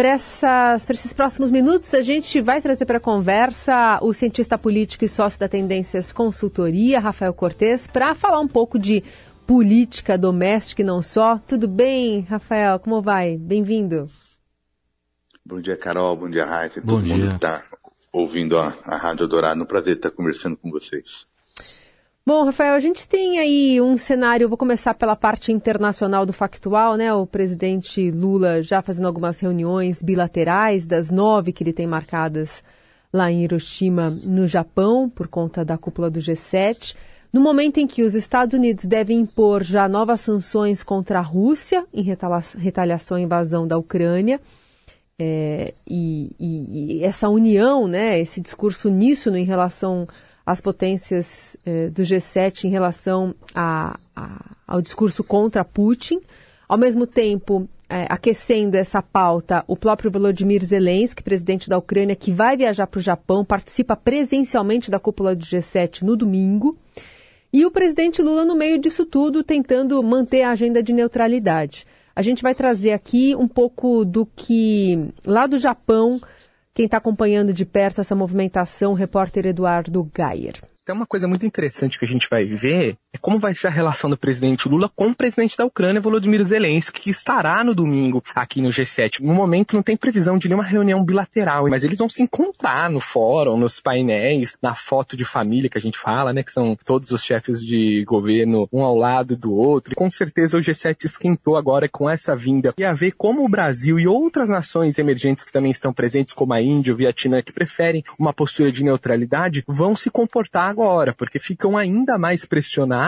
Para esses próximos minutos, a gente vai trazer para a conversa o cientista político e sócio da Tendências Consultoria, Rafael Cortes, para falar um pouco de política doméstica e não só. Tudo bem, Rafael? Como vai? Bem-vindo. Bom dia, Carol. Bom dia, Raif. Todo dia. mundo que está ouvindo a, a Rádio Dourado. Um prazer estar conversando com vocês. Bom, Rafael, a gente tem aí um cenário, vou começar pela parte internacional do factual, né? O presidente Lula já fazendo algumas reuniões bilaterais, das nove que ele tem marcadas lá em Hiroshima, no Japão, por conta da cúpula do G7. No momento em que os Estados Unidos devem impor já novas sanções contra a Rússia em retaliação à invasão da Ucrânia, é, e, e, e, essa união, né, esse discurso uníssono em relação as potências eh, do G7 em relação a, a, ao discurso contra Putin. Ao mesmo tempo, eh, aquecendo essa pauta, o próprio Volodymyr Zelensky, presidente da Ucrânia, que vai viajar para o Japão, participa presencialmente da cúpula do G7 no domingo. E o presidente Lula, no meio disso tudo, tentando manter a agenda de neutralidade. A gente vai trazer aqui um pouco do que, lá do Japão, quem está acompanhando de perto essa movimentação, o repórter Eduardo Gayer. Tem uma coisa muito interessante que a gente vai ver é como vai ser a relação do presidente Lula com o presidente da Ucrânia, Volodymyr Zelensky, que estará no domingo aqui no G7. No momento não tem previsão de nenhuma reunião bilateral, mas eles vão se encontrar no fórum, nos painéis, na foto de família que a gente fala, né, que são todos os chefes de governo um ao lado do outro. Com certeza o G7 esquentou agora com essa vinda e a ver como o Brasil e outras nações emergentes que também estão presentes, como a Índia, o Vietnã, que preferem uma postura de neutralidade, vão se comportar agora, porque ficam ainda mais pressionados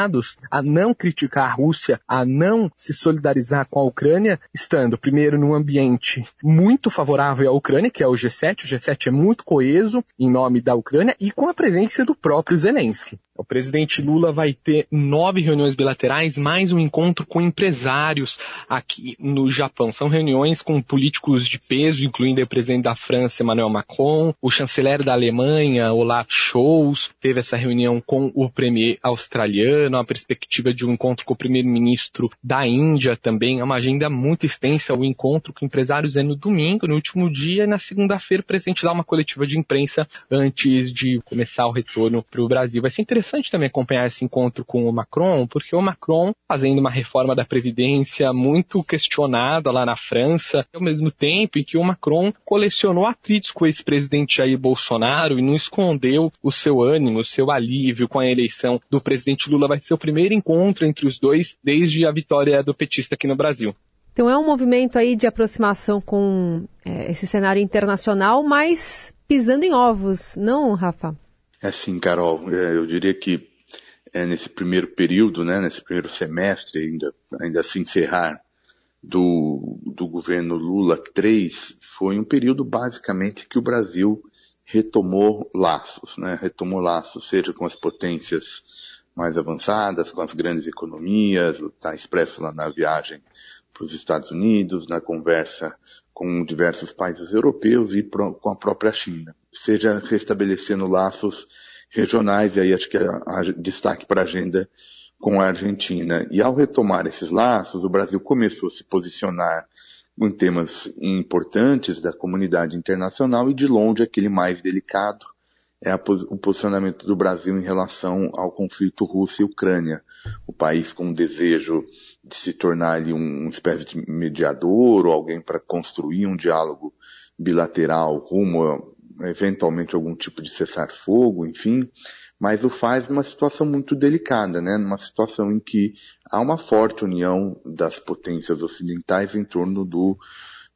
a não criticar a Rússia, a não se solidarizar com a Ucrânia, estando primeiro num ambiente muito favorável à Ucrânia, que é o G7. O G7 é muito coeso em nome da Ucrânia e com a presença do próprio Zelensky. O presidente Lula vai ter nove reuniões bilaterais, mais um encontro com empresários aqui no Japão. São reuniões com políticos de peso, incluindo o presidente da França, Emmanuel Macron, o chanceler da Alemanha, Olaf Scholz, teve essa reunião com o premier australiano, a perspectiva de um encontro com o primeiro-ministro da Índia também. É uma agenda muito extensa. O encontro com empresários é no domingo, no último dia, e na segunda-feira o presidente dá uma coletiva de imprensa antes de começar o retorno para o Brasil. Vai ser interessante interessante também acompanhar esse encontro com o Macron, porque o Macron fazendo uma reforma da Previdência muito questionada lá na França, ao mesmo tempo em que o Macron colecionou atritos com o ex-presidente Jair Bolsonaro e não escondeu o seu ânimo, o seu alívio com a eleição do presidente Lula. Vai ser o primeiro encontro entre os dois desde a vitória do petista aqui no Brasil. Então é um movimento aí de aproximação com é, esse cenário internacional, mas pisando em ovos, não, Rafa? É sim, Carol. É, eu diria que é, nesse primeiro período, né, nesse primeiro semestre, ainda, ainda se encerrar do, do governo Lula 3, foi um período basicamente que o Brasil retomou laços, né, retomou laços, seja com as potências mais avançadas, com as grandes economias, está expresso lá na viagem para os Estados Unidos, na conversa com diversos países europeus e pro, com a própria China seja restabelecendo laços regionais, e aí acho que é destaque para a agenda com a Argentina. E ao retomar esses laços, o Brasil começou a se posicionar em temas importantes da comunidade internacional e de longe aquele mais delicado é a, o posicionamento do Brasil em relação ao conflito Rússia e Ucrânia. O país com o desejo de se tornar ali um, uma espécie de mediador ou alguém para construir um diálogo bilateral rumo eventualmente algum tipo de cessar-fogo, enfim, mas o faz numa situação muito delicada, né? Numa situação em que há uma forte união das potências ocidentais em torno do,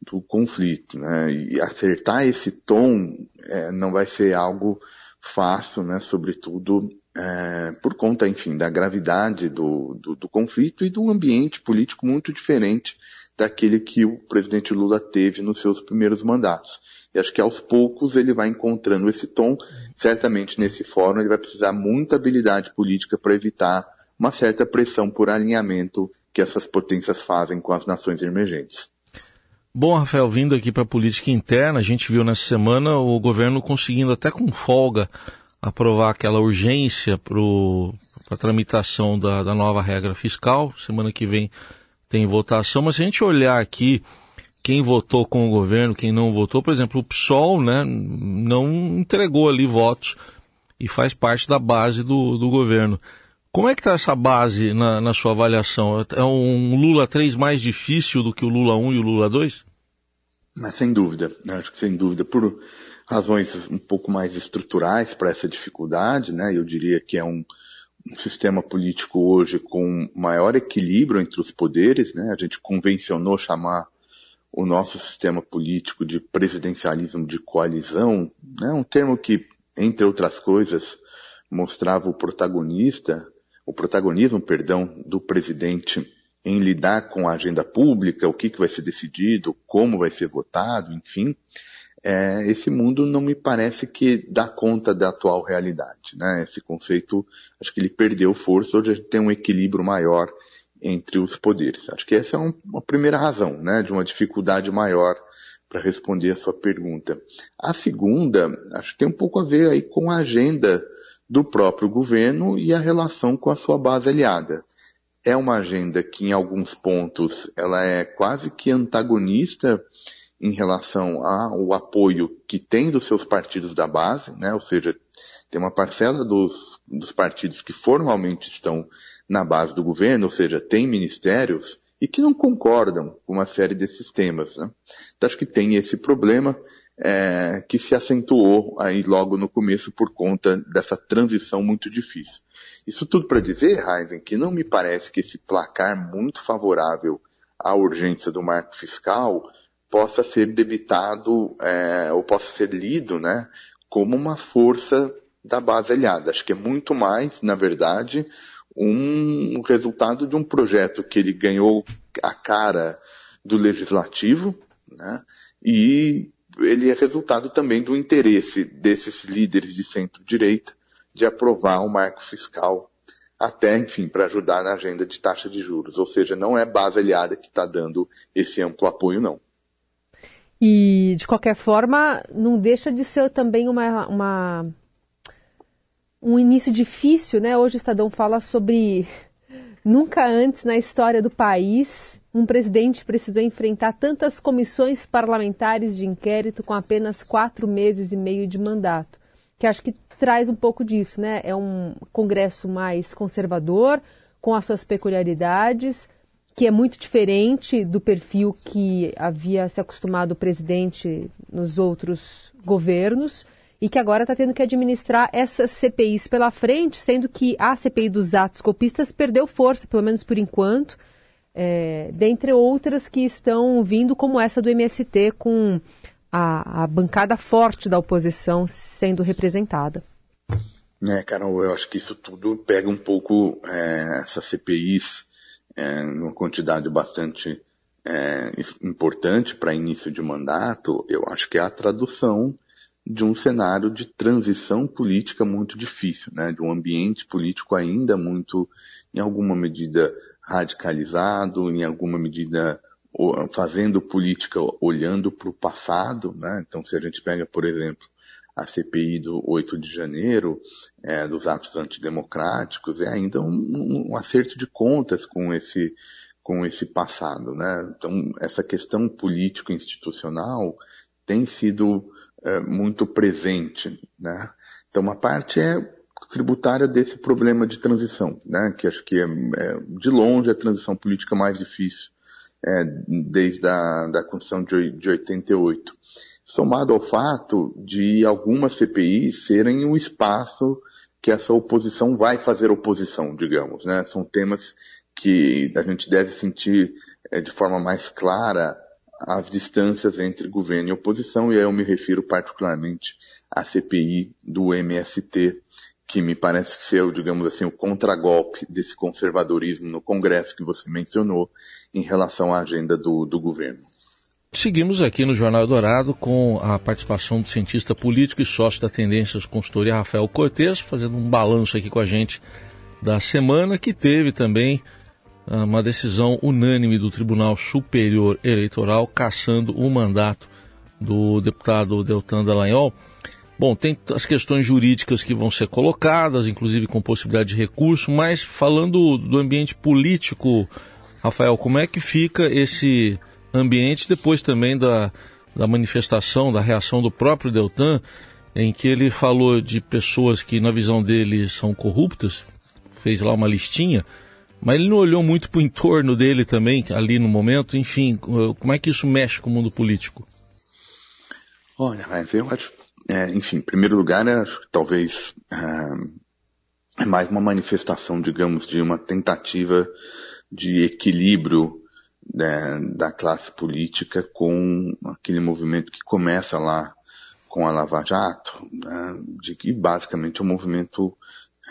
do conflito, né? E acertar esse tom é, não vai ser algo fácil, né? Sobretudo é, por conta, enfim, da gravidade do, do, do conflito e de um ambiente político muito diferente daquele que o presidente Lula teve nos seus primeiros mandatos. E acho que aos poucos ele vai encontrando esse tom. Certamente nesse fórum ele vai precisar muita habilidade política para evitar uma certa pressão por alinhamento que essas potências fazem com as nações emergentes. Bom, Rafael, vindo aqui para a política interna, a gente viu nessa semana o governo conseguindo até com folga aprovar aquela urgência para a tramitação da, da nova regra fiscal. Semana que vem tem votação, mas se a gente olhar aqui quem votou com o governo, quem não votou. Por exemplo, o PSOL né, não entregou ali votos e faz parte da base do, do governo. Como é que está essa base na, na, sua avaliação? É um Lula 3 mais difícil do que o Lula 1 e o Lula 2? Mas sem dúvida, acho que sem dúvida, por razões um pouco mais estruturais para essa dificuldade, né? Eu diria que é um, um sistema político hoje com maior equilíbrio entre os poderes, né? A gente convencionou chamar o nosso sistema político de presidencialismo de coalizão, né? Um termo que, entre outras coisas, mostrava o protagonista, o protagonismo, perdão, do presidente em lidar com a agenda pública, o que, que vai ser decidido, como vai ser votado, enfim é, esse mundo não me parece que dá conta da atual realidade. Né? Esse conceito, acho que ele perdeu força, hoje a gente tem um equilíbrio maior entre os poderes. Acho que essa é um, uma primeira razão, né, de uma dificuldade maior para responder a sua pergunta. A segunda, acho que tem um pouco a ver aí com a agenda do próprio governo e a relação com a sua base aliada. É uma agenda que, em alguns pontos, ela é quase que antagonista em relação ao apoio que tem dos seus partidos da base, né? ou seja, tem uma parcela dos, dos partidos que formalmente estão na base do governo, ou seja, tem ministérios e que não concordam com uma série desses temas. Né? Então acho que tem esse problema é, que se acentuou aí logo no começo por conta dessa transição muito difícil. Isso tudo para dizer, Raven, que não me parece que esse placar muito favorável à urgência do marco fiscal possa ser debitado é, ou possa ser lido né, como uma força da base aliada. Acho que é muito mais, na verdade, um resultado de um projeto que ele ganhou a cara do legislativo, né, e ele é resultado também do interesse desses líderes de centro-direita de aprovar um marco fiscal até, enfim, para ajudar na agenda de taxa de juros. Ou seja, não é base aliada que está dando esse amplo apoio, não. E, de qualquer forma, não deixa de ser também uma, uma um início difícil, né? Hoje o Estadão fala sobre nunca antes na história do país um presidente precisou enfrentar tantas comissões parlamentares de inquérito com apenas quatro meses e meio de mandato. Que acho que traz um pouco disso, né? É um Congresso mais conservador, com as suas peculiaridades, que é muito diferente do perfil que havia se acostumado o presidente nos outros governos e que agora está tendo que administrar essas CPIs pela frente, sendo que a CPI dos atos golpistas perdeu força, pelo menos por enquanto, é, dentre outras que estão vindo, como essa do MST, com a, a bancada forte da oposição sendo representada. É, Carol, eu acho que isso tudo pega um pouco é, essas CPIs é, numa quantidade bastante é, importante para início de mandato, eu acho que é a tradução de um cenário de transição política muito difícil, né? de um ambiente político ainda muito, em alguma medida, radicalizado, em alguma medida fazendo política olhando para o passado. Né? Então, se a gente pega, por exemplo, a CPI do 8 de janeiro, é, dos atos antidemocráticos, é ainda um, um, acerto de contas com esse, com esse passado. Né? Então, essa questão político-institucional tem sido é, muito presente. Né? Então, uma parte é tributária desse problema de transição, né? que acho que é, é de longe a transição política mais difícil é, desde a da Constituição de, de 88 somado ao fato de algumas CPIs serem um espaço que essa oposição vai fazer oposição, digamos, né? São temas que a gente deve sentir é, de forma mais clara as distâncias entre governo e oposição, e aí eu me refiro particularmente à CPI do MST, que me parece ser, digamos assim, o contragolpe desse conservadorismo no Congresso que você mencionou em relação à agenda do, do governo. Seguimos aqui no Jornal Dourado com a participação do cientista político e sócio da Tendências Consultoria Rafael Cortes, fazendo um balanço aqui com a gente da semana que teve também ah, uma decisão unânime do Tribunal Superior Eleitoral cassando o mandato do deputado Deltan Dallagnol. Bom, tem as questões jurídicas que vão ser colocadas, inclusive com possibilidade de recurso, mas falando do ambiente político, Rafael, como é que fica esse ambiente, depois também da, da manifestação, da reação do próprio Deltan, em que ele falou de pessoas que, na visão dele, são corruptas, fez lá uma listinha, mas ele não olhou muito para o entorno dele também, ali no momento. Enfim, como é que isso mexe com o mundo político? Olha, eu acho, é, enfim, em primeiro lugar, é, talvez é, é mais uma manifestação, digamos, de uma tentativa de equilíbrio né, da classe política com aquele movimento que começa lá com a Lava Jato, né, de que basicamente é um movimento,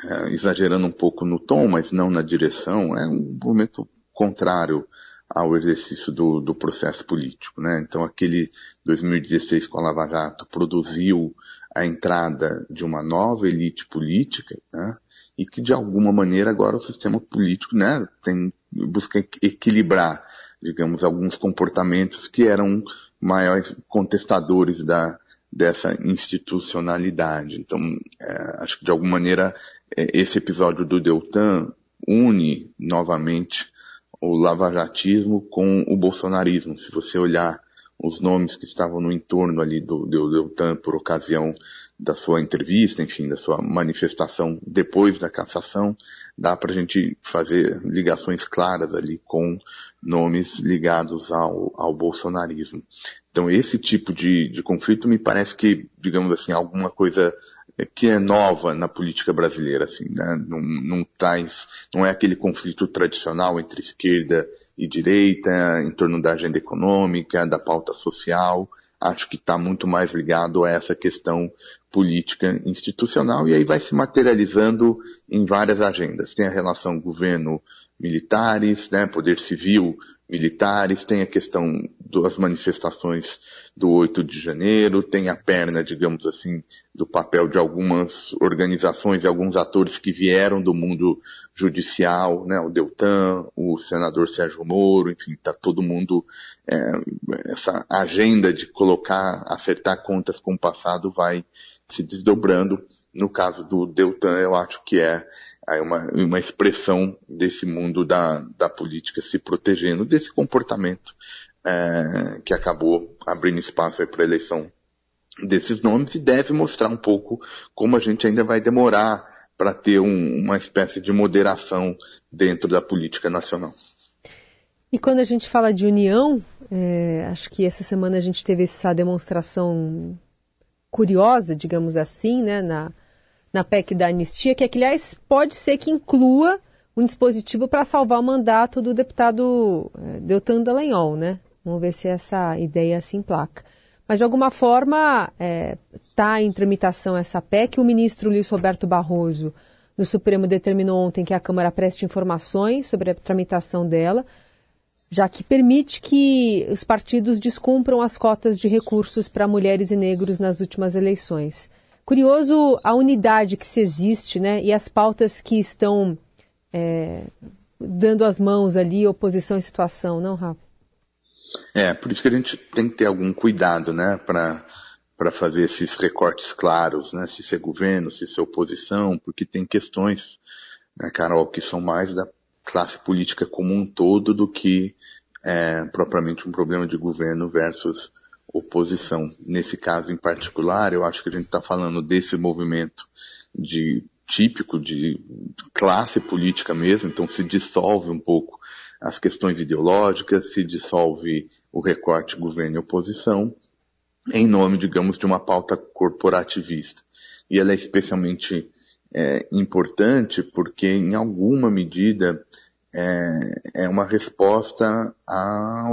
é, exagerando um pouco no tom, mas não na direção, é um movimento contrário ao exercício do, do processo político. Né? Então aquele 2016 com a Lava Jato produziu a entrada de uma nova elite política, né? e que de alguma maneira agora o sistema político né, tem, busca equilibrar digamos, alguns comportamentos que eram maiores contestadores da, dessa institucionalidade. Então, é, acho que de alguma maneira é, esse episódio do Deltan une novamente o lavajatismo com o bolsonarismo. Se você olhar os nomes que estavam no entorno ali do, Deltan por ocasião da sua entrevista, enfim, da sua manifestação depois da cassação, dá para a gente fazer ligações claras ali com nomes ligados ao, ao bolsonarismo. Então esse tipo de, de conflito me parece que, digamos assim, alguma coisa que é nova na política brasileira, assim, né? Não, não traz, não é aquele conflito tradicional entre esquerda e direita, em torno da agenda econômica, da pauta social. Acho que está muito mais ligado a essa questão política institucional e aí vai se materializando em várias agendas. Tem a relação governo militares, né, poder civil militares, tem a questão das manifestações do 8 de janeiro, tem a perna, digamos assim, do papel de algumas organizações e alguns atores que vieram do mundo judicial, né, o Deltan, o senador Sérgio Moro, enfim, está todo mundo, é, essa agenda de colocar, acertar contas com o passado vai se desdobrando. No caso do Deltan, eu acho que é aí uma, uma expressão desse mundo da, da política se protegendo desse comportamento é, que acabou abrindo espaço para a eleição desses nomes e deve mostrar um pouco como a gente ainda vai demorar para ter um, uma espécie de moderação dentro da política nacional. E quando a gente fala de união, é, acho que essa semana a gente teve essa demonstração curiosa, digamos assim, né, na, na PEC da anistia, que, aliás, pode ser que inclua um dispositivo para salvar o mandato do deputado é, Deltan Dallagnol, né? Vamos ver se essa ideia se emplaca. Mas, de alguma forma, está é, tá em tramitação essa PEC. O ministro Luiz Roberto Barroso, no Supremo, determinou ontem que a Câmara preste informações sobre a tramitação dela, já que permite que os partidos descumpram as cotas de recursos para mulheres e negros nas últimas eleições. Curioso a unidade que se existe, né? E as pautas que estão é, dando as mãos ali, oposição e situação, não, Rafa? É, por isso que a gente tem que ter algum cuidado, né, para para fazer esses recortes claros, né, se ser governo, se ser oposição, porque tem questões, né, Carol, que são mais da classe política como um todo do que é, propriamente um problema de governo versus oposição. Nesse caso em particular, eu acho que a gente está falando desse movimento de típico de classe política mesmo, então se dissolve um pouco as questões ideológicas, se dissolve o recorte governo e oposição, em nome, digamos, de uma pauta corporativista. E ela é especialmente é, importante porque, em alguma medida, é, é uma resposta à,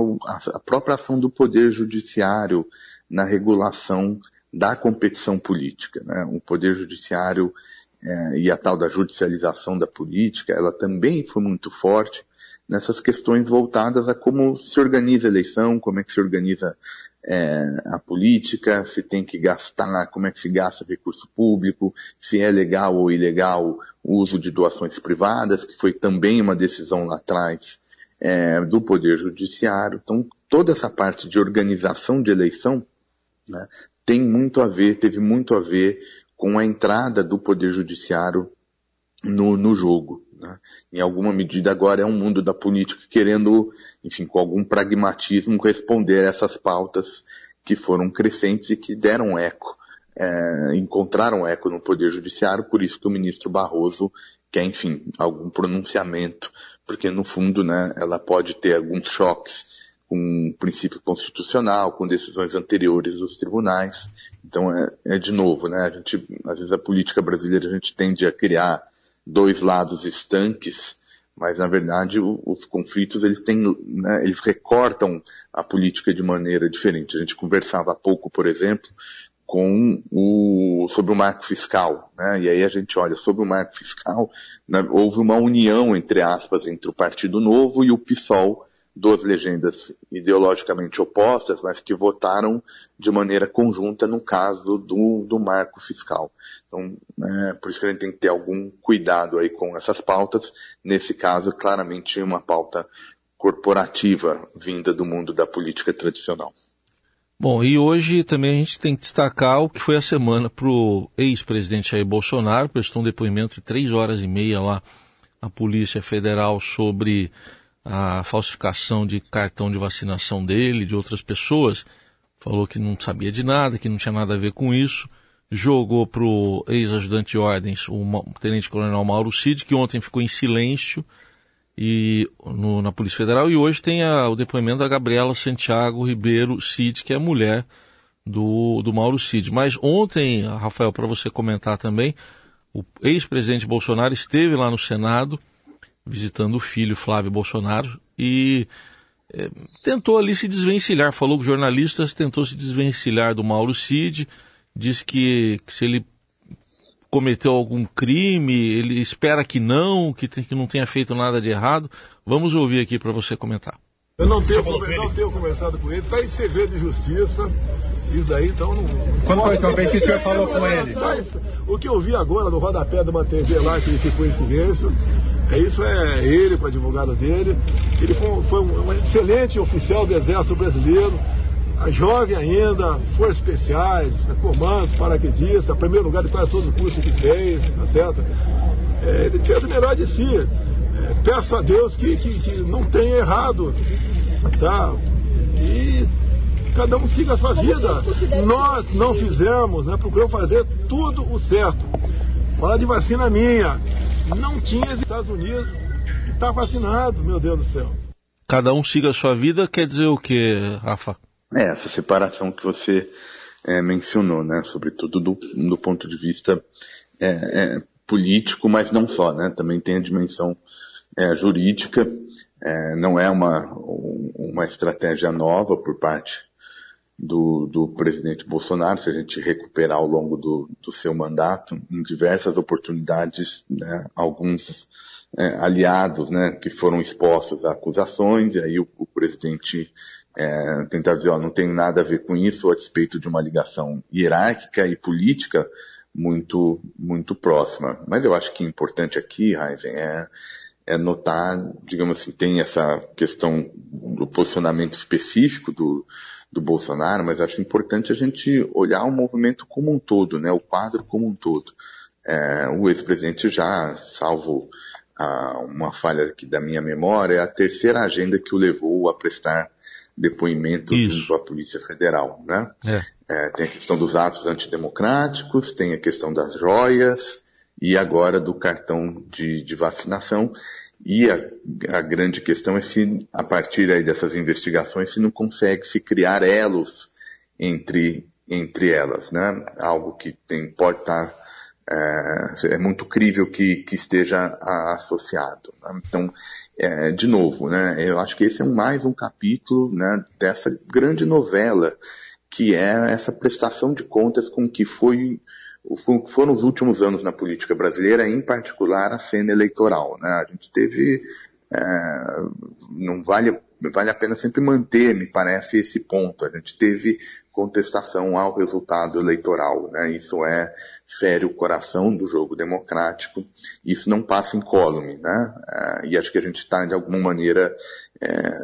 própria ação do Poder Judiciário na regulação da competição política. Né? O Poder Judiciário é, e a tal da judicialização da política, ela também foi muito forte nessas questões voltadas a como se organiza a eleição, como é que se organiza é, a política, se tem que gastar, como é que se gasta recurso público, se é legal ou ilegal o uso de doações privadas, que foi também uma decisão lá atrás é, do Poder Judiciário. Então, toda essa parte de organização de eleição né, tem muito a ver, teve muito a ver com a entrada do Poder Judiciário no, no jogo. Né? Em alguma medida agora é um mundo da política querendo, enfim, com algum pragmatismo responder a essas pautas que foram crescentes e que deram eco, é, encontraram eco no Poder Judiciário, por isso que o ministro Barroso quer, enfim, algum pronunciamento, porque no fundo, né, ela pode ter alguns choques com o princípio constitucional, com decisões anteriores dos tribunais. Então é, é de novo, né, a gente, às vezes a política brasileira a gente tende a criar dois lados estanques, mas na verdade os conflitos eles têm, né, eles recortam a política de maneira diferente. A gente conversava há pouco, por exemplo, com o sobre o marco fiscal, né? E aí a gente olha sobre o marco fiscal, né, houve uma união entre aspas entre o Partido Novo e o PSOL duas legendas ideologicamente opostas, mas que votaram de maneira conjunta no caso do, do marco fiscal. Então, é, por isso que a gente tem que ter algum cuidado aí com essas pautas. Nesse caso, claramente uma pauta corporativa vinda do mundo da política tradicional. Bom, e hoje também a gente tem que destacar o que foi a semana para o ex-presidente Jair Bolsonaro, prestou um depoimento de três horas e meia lá à Polícia Federal sobre a falsificação de cartão de vacinação dele, de outras pessoas. Falou que não sabia de nada, que não tinha nada a ver com isso. Jogou para o ex-ajudante de ordens, o tenente-coronel Mauro Cid, que ontem ficou em silêncio e no, na Polícia Federal. E hoje tem a, o depoimento da Gabriela Santiago Ribeiro Cid, que é mulher do, do Mauro Cid. Mas ontem, Rafael, para você comentar também, o ex-presidente Bolsonaro esteve lá no Senado visitando o filho Flávio Bolsonaro e é, tentou ali se desvencilhar, falou com jornalistas, tentou se desvencilhar do Mauro Cid, disse que, que se ele cometeu algum crime, ele espera que não, que, tem, que não tenha feito nada de errado. Vamos ouvir aqui para você comentar. Eu não tenho, não tenho conversado com ele, está em segredo de justiça. Isso daí, então não. Quando foi a última vez que o senhor falou com ele? O que eu vi agora no rodapé de uma TV lá que ele ficou em silêncio, é isso é ele com o advogado dele. Ele foi, foi um, um, excelente oficial do Exército Brasileiro, jovem ainda, forças especiais, né, comandos, paraquedista, primeiro lugar de quase todos os cursos que fez, tá certo? É, ele fez o melhor de si. É, peço a Deus que, que, que não tenha errado, tá? E cada um siga a sua vida. Nós não fizemos, né? Procuramos fazer tudo o certo. Falar de vacina minha, não tinha Estados Unidos e está vacinado, meu Deus do céu. Cada um siga a sua vida quer dizer o que, Rafa? É, essa separação que você é, mencionou, né? Sobretudo do, do ponto de vista é, é, político, mas não só, né? Também tem a dimensão é, jurídica. É, não é uma, uma estratégia nova por parte do, do presidente Bolsonaro, se a gente recuperar ao longo do, do seu mandato, em diversas oportunidades, né, alguns é, aliados né, que foram expostos a acusações, e aí o, o presidente é, tentar dizer, ó, não tem nada a ver com isso, a despeito de uma ligação hierárquica e política muito, muito próxima. Mas eu acho que é importante aqui, Raizen, é, é notar, digamos assim, tem essa questão do posicionamento específico do, do Bolsonaro, mas acho importante a gente olhar o movimento como um todo, né, o quadro como um todo. É, o ex-presidente já, salvo a, uma falha aqui da minha memória, é a terceira agenda que o levou a prestar depoimento junto à Polícia Federal, né? É. É, tem a questão dos atos antidemocráticos, tem a questão das joias e agora do cartão de, de vacinação. E a, a, grande questão é se, a partir aí dessas investigações, se não consegue se criar elos entre, entre elas, né? Algo que tem, pode estar, é, é muito crível que, que esteja associado. Né? Então, é, de novo, né? Eu acho que esse é mais um capítulo, né, dessa grande novela que é essa prestação de contas com que foi foram os últimos anos na política brasileira, em particular a cena eleitoral. Né? A gente teve, é, não vale, vale a pena sempre manter, me parece, esse ponto. A gente teve contestação ao resultado eleitoral. Né? Isso é fere o coração do jogo democrático. Isso não passa incólume. Né? É, e acho que a gente está, de alguma maneira, é,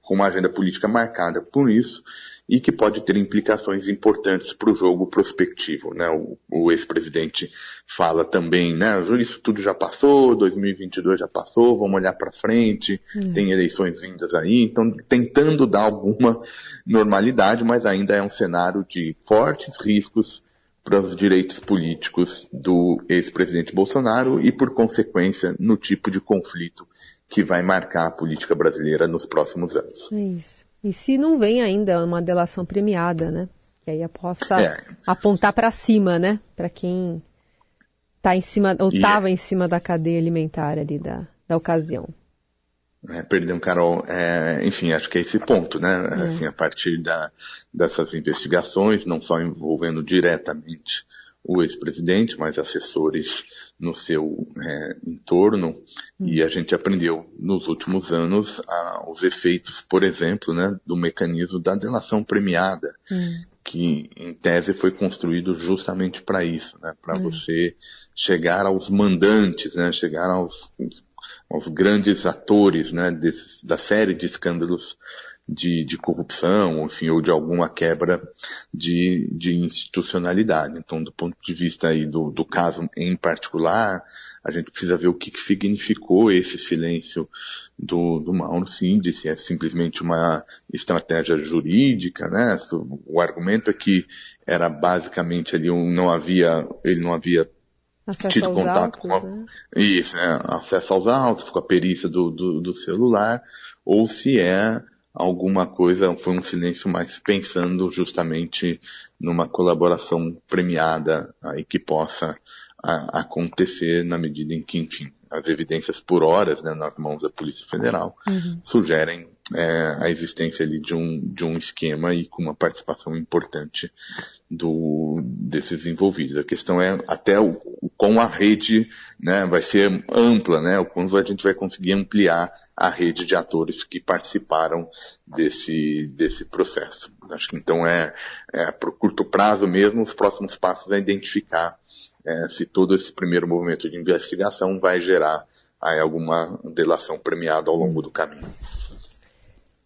com uma agenda política marcada por isso. E que pode ter implicações importantes para o jogo prospectivo. Né? O, o ex-presidente fala também, né, isso tudo já passou, 2022 já passou, vamos olhar para frente, hum. tem eleições vindas aí, então tentando dar alguma normalidade, mas ainda é um cenário de fortes riscos para os direitos políticos do ex-presidente Bolsonaro e, por consequência, no tipo de conflito que vai marcar a política brasileira nos próximos anos. É isso. E se não vem ainda uma delação premiada, né? Que aí possa é. apontar para cima, né? Para quem está em cima ou estava é. em cima da cadeia alimentar ali da, da ocasião. É, perdão, Carol. É, enfim, acho que é esse ponto, né? É. Assim, a partir da, dessas investigações, não só envolvendo diretamente o ex-presidente, mas assessores no seu é, entorno, hum. e a gente aprendeu nos últimos anos a, os efeitos, por exemplo, né, do mecanismo da delação premiada, hum. que em tese foi construído justamente para isso, né, para hum. você chegar aos mandantes, né, chegar aos, aos grandes atores né, desse, da série de escândalos de, de corrupção, enfim, ou de alguma quebra de, de institucionalidade. Então, do ponto de vista aí do, do caso em particular, a gente precisa ver o que, que significou esse silêncio do, do Mauro Cindy, se é simplesmente uma estratégia jurídica, né? O argumento é que era basicamente ali um, não havia, ele não havia Acesso tido contato autos, com a, né? isso, né? acesso aos autos, com a perícia do, do, do celular, ou se é alguma coisa, foi um silêncio mais pensando justamente numa colaboração premiada aí que possa a, acontecer na medida em que, enfim, as evidências por horas, né, nas mãos da Polícia Federal, uhum. sugerem é, a existência ali de um, de um esquema e com uma participação importante do, desses envolvidos. A questão é até o, o com a rede, né, vai ser ampla, né, o quanto a gente vai conseguir ampliar a rede de atores que participaram desse, desse processo. Acho que então é, é para o curto prazo mesmo, os próximos passos é identificar é, se todo esse primeiro movimento de investigação vai gerar aí, alguma delação premiada ao longo do caminho.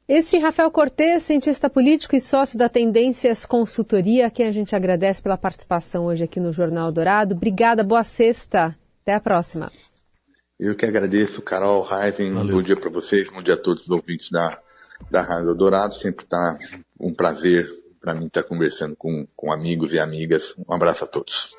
Esse Rafael Cortes, cientista político e sócio da Tendências Consultoria, a quem a gente agradece pela participação hoje aqui no Jornal Dourado. Obrigada, boa sexta. Até a próxima. Eu que agradeço, Carol Raiven. Um bom dia para vocês, bom dia a todos os ouvintes da, da Rádio Dourado. Sempre está um prazer para mim estar tá conversando com, com amigos e amigas. Um abraço a todos.